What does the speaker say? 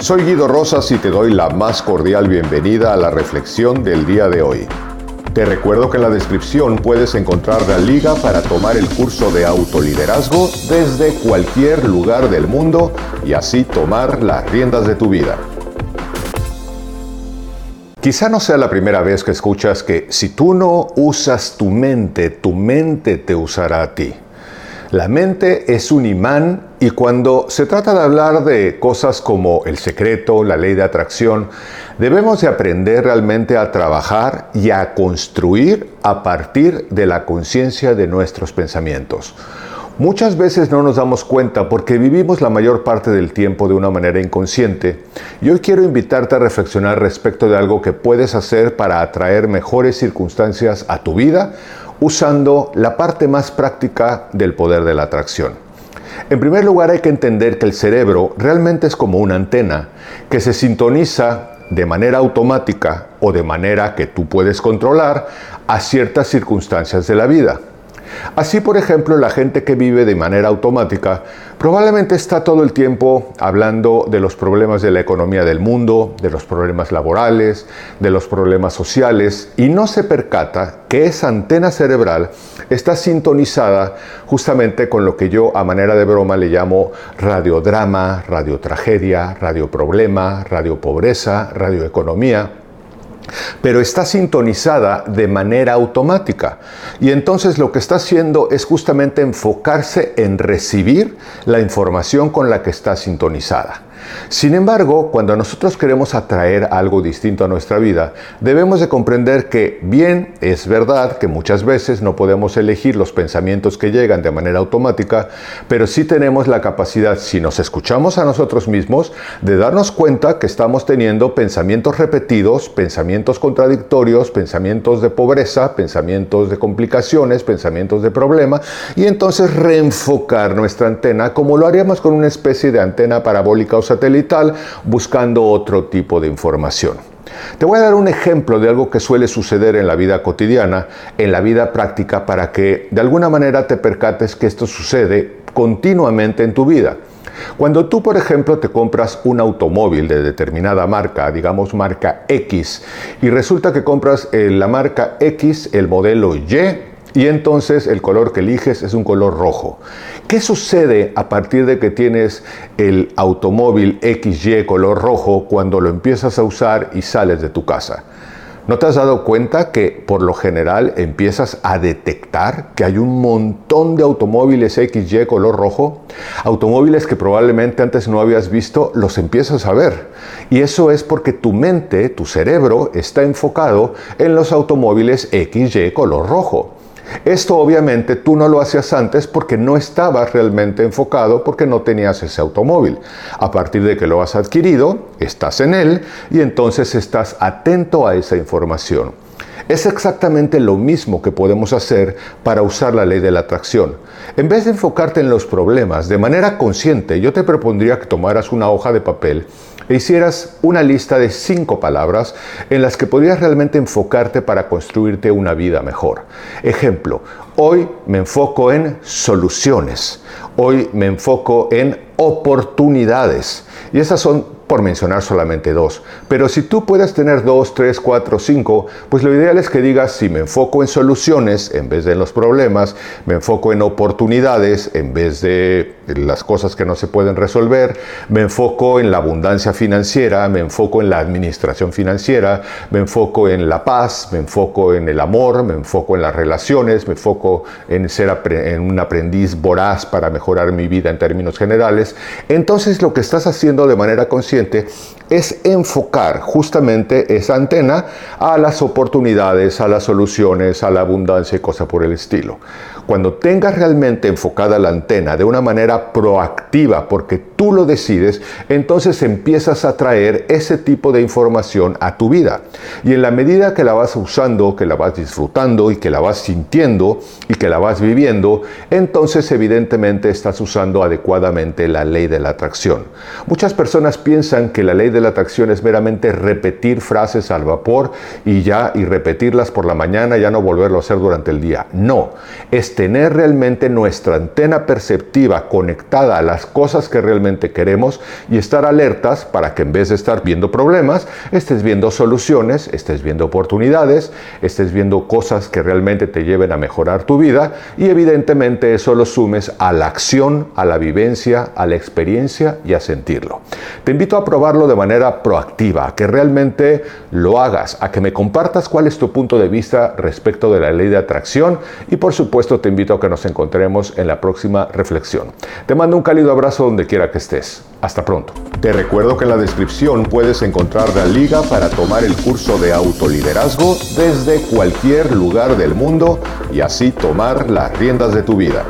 Soy Guido Rosas y te doy la más cordial bienvenida a la reflexión del día de hoy. Te recuerdo que en la descripción puedes encontrar la liga para tomar el curso de autoliderazgo desde cualquier lugar del mundo y así tomar las riendas de tu vida. Quizá no sea la primera vez que escuchas que si tú no usas tu mente, tu mente te usará a ti. La mente es un imán y cuando se trata de hablar de cosas como el secreto, la ley de atracción, debemos de aprender realmente a trabajar y a construir a partir de la conciencia de nuestros pensamientos. Muchas veces no nos damos cuenta porque vivimos la mayor parte del tiempo de una manera inconsciente y hoy quiero invitarte a reflexionar respecto de algo que puedes hacer para atraer mejores circunstancias a tu vida usando la parte más práctica del poder de la atracción. En primer lugar hay que entender que el cerebro realmente es como una antena que se sintoniza de manera automática o de manera que tú puedes controlar a ciertas circunstancias de la vida. Así, por ejemplo, la gente que vive de manera automática probablemente está todo el tiempo hablando de los problemas de la economía del mundo, de los problemas laborales, de los problemas sociales y no se percata que esa antena cerebral está sintonizada justamente con lo que yo a manera de broma le llamo radiodrama, radiotragedia, radioproblema, radiopobreza, radioeconomía pero está sintonizada de manera automática. Y entonces lo que está haciendo es justamente enfocarse en recibir la información con la que está sintonizada. Sin embargo, cuando nosotros queremos atraer algo distinto a nuestra vida, debemos de comprender que bien es verdad que muchas veces no podemos elegir los pensamientos que llegan de manera automática, pero sí tenemos la capacidad, si nos escuchamos a nosotros mismos, de darnos cuenta que estamos teniendo pensamientos repetidos, pensamientos contradictorios, pensamientos de pobreza, pensamientos de complicaciones, pensamientos de problema, y entonces reenfocar nuestra antena como lo haríamos con una especie de antena parabólica satelital buscando otro tipo de información. Te voy a dar un ejemplo de algo que suele suceder en la vida cotidiana, en la vida práctica, para que de alguna manera te percates que esto sucede continuamente en tu vida. Cuando tú, por ejemplo, te compras un automóvil de determinada marca, digamos marca X, y resulta que compras eh, la marca X, el modelo Y, y entonces el color que eliges es un color rojo. ¿Qué sucede a partir de que tienes el automóvil XY color rojo cuando lo empiezas a usar y sales de tu casa? ¿No te has dado cuenta que por lo general empiezas a detectar que hay un montón de automóviles XY color rojo? Automóviles que probablemente antes no habías visto, los empiezas a ver. Y eso es porque tu mente, tu cerebro, está enfocado en los automóviles XY color rojo. Esto obviamente tú no lo hacías antes porque no estabas realmente enfocado, porque no tenías ese automóvil. A partir de que lo has adquirido, estás en él y entonces estás atento a esa información. Es exactamente lo mismo que podemos hacer para usar la ley de la atracción. En vez de enfocarte en los problemas de manera consciente, yo te propondría que tomaras una hoja de papel e hicieras una lista de cinco palabras en las que podrías realmente enfocarte para construirte una vida mejor. Ejemplo, hoy me enfoco en soluciones, hoy me enfoco en oportunidades. Y esas son por mencionar solamente dos. Pero si tú puedes tener dos, tres, cuatro, cinco, pues lo ideal es que digas, si me enfoco en soluciones en vez de en los problemas, me enfoco en oportunidades en vez de las cosas que no se pueden resolver, me enfoco en la abundancia financiera, me enfoco en la administración financiera, me enfoco en la paz, me enfoco en el amor, me enfoco en las relaciones, me enfoco en ser en un aprendiz voraz para mejorar mi vida en términos generales, entonces lo que estás haciendo de manera consciente es enfocar justamente esa antena a las oportunidades, a las soluciones, a la abundancia y cosas por el estilo. Cuando tengas realmente enfocada la antena de una manera proactiva, porque tú lo decides, entonces empiezas a traer ese tipo de información a tu vida. Y en la medida que la vas usando, que la vas disfrutando y que la vas sintiendo y que la vas viviendo, entonces evidentemente estás usando adecuadamente la ley de la atracción. Muchas personas piensan que la ley de la atracción es meramente repetir frases al vapor y ya, y repetirlas por la mañana, ya no volverlo a hacer durante el día. No, es tener realmente nuestra antena perceptiva conectada a las cosas que realmente queremos y estar alertas para que en vez de estar viendo problemas, estés viendo soluciones, estés viendo oportunidades, estés viendo cosas que realmente te lleven a mejorar tu vida y evidentemente eso lo sumes a la acción, a la vivencia, a la experiencia y a sentirlo. Te invito a probarlo de manera proactiva, a que realmente lo hagas, a que me compartas cuál es tu punto de vista respecto de la ley de atracción y por supuesto te invito a que nos encontremos en la próxima reflexión. Te mando un cálido abrazo donde quiera que estés. Hasta pronto. Te recuerdo que en la descripción puedes encontrar la liga para tomar el curso de autoliderazgo desde cualquier lugar del mundo y así tomar las riendas de tu vida.